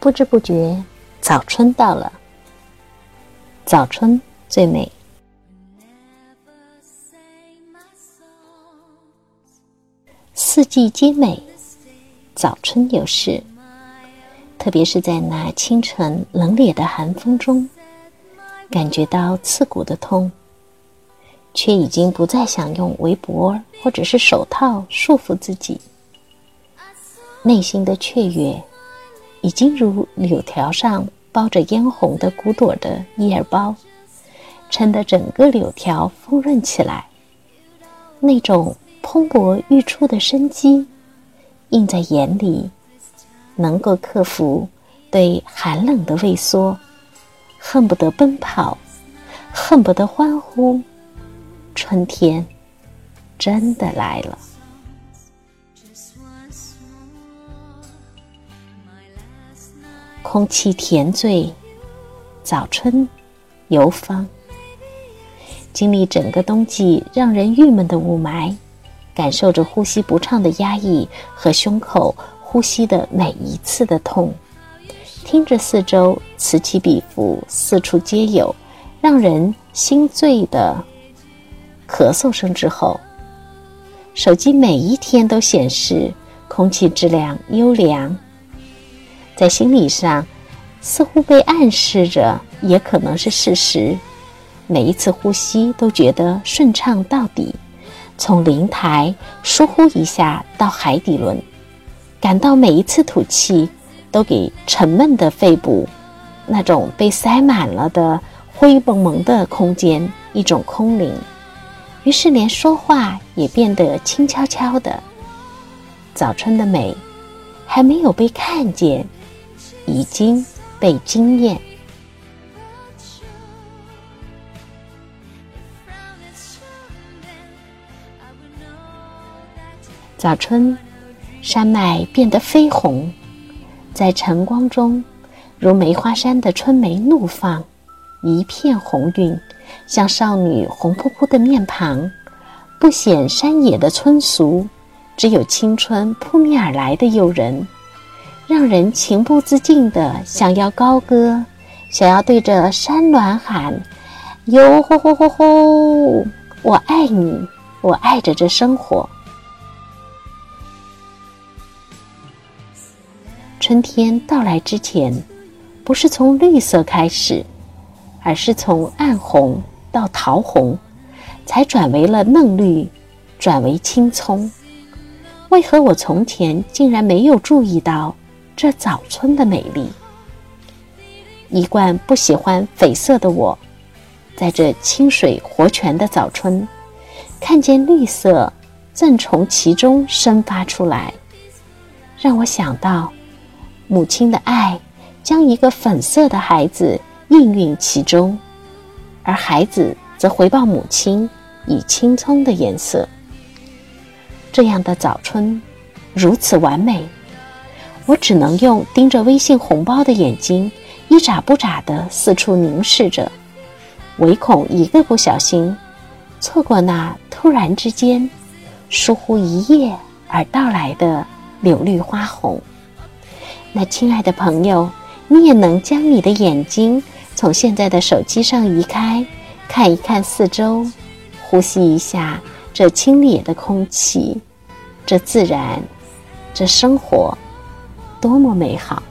不知不觉，早春到了。早春最美，四季皆美，早春有事。特别是在那清晨冷冽的寒风中，感觉到刺骨的痛，却已经不再想用围脖或者是手套束缚自己，内心的雀跃。已经如柳条上包着嫣红的骨朵的叶儿包，撑得整个柳条丰润起来。那种蓬勃欲出的生机，映在眼里，能够克服对寒冷的畏缩，恨不得奔跑，恨不得欢呼。春天真的来了。空气甜醉，早春游芳。经历整个冬季让人郁闷的雾霾，感受着呼吸不畅的压抑和胸口呼吸的每一次的痛，听着四周此起彼伏、四处皆有、让人心醉的咳嗽声之后，手机每一天都显示空气质量优良。在心理上，似乎被暗示着，也可能是事实。每一次呼吸都觉得顺畅到底，从灵台疏忽一下到海底轮，感到每一次吐气都给沉闷的肺部那种被塞满了的灰蒙蒙的空间一种空灵。于是连说话也变得轻悄悄的。早春的美还没有被看见。已经被惊艳。早春，山脉变得绯红，在晨光中，如梅花山的春梅怒放，一片红晕，像少女红扑扑的面庞，不显山野的村俗，只有青春扑面而来的诱人。让人情不自禁的想要高歌，想要对着山峦喊：“哟吼吼吼吼！我爱你，我爱着这生活。”春天到来之前，不是从绿色开始，而是从暗红到桃红，才转为了嫩绿，转为青葱。为何我从前竟然没有注意到？这早春的美丽，一贯不喜欢绯色的我，在这清水活泉的早春，看见绿色正从其中生发出来，让我想到母亲的爱将一个粉色的孩子应运其中，而孩子则回报母亲以青葱的颜色。这样的早春，如此完美。我只能用盯着微信红包的眼睛，一眨不眨地四处凝视着，唯恐一个不小心，错过那突然之间、疏忽一夜而到来的柳绿花红。那亲爱的朋友，你也能将你的眼睛从现在的手机上移开，看一看四周，呼吸一下这清冽的空气，这自然，这生活。多么美好！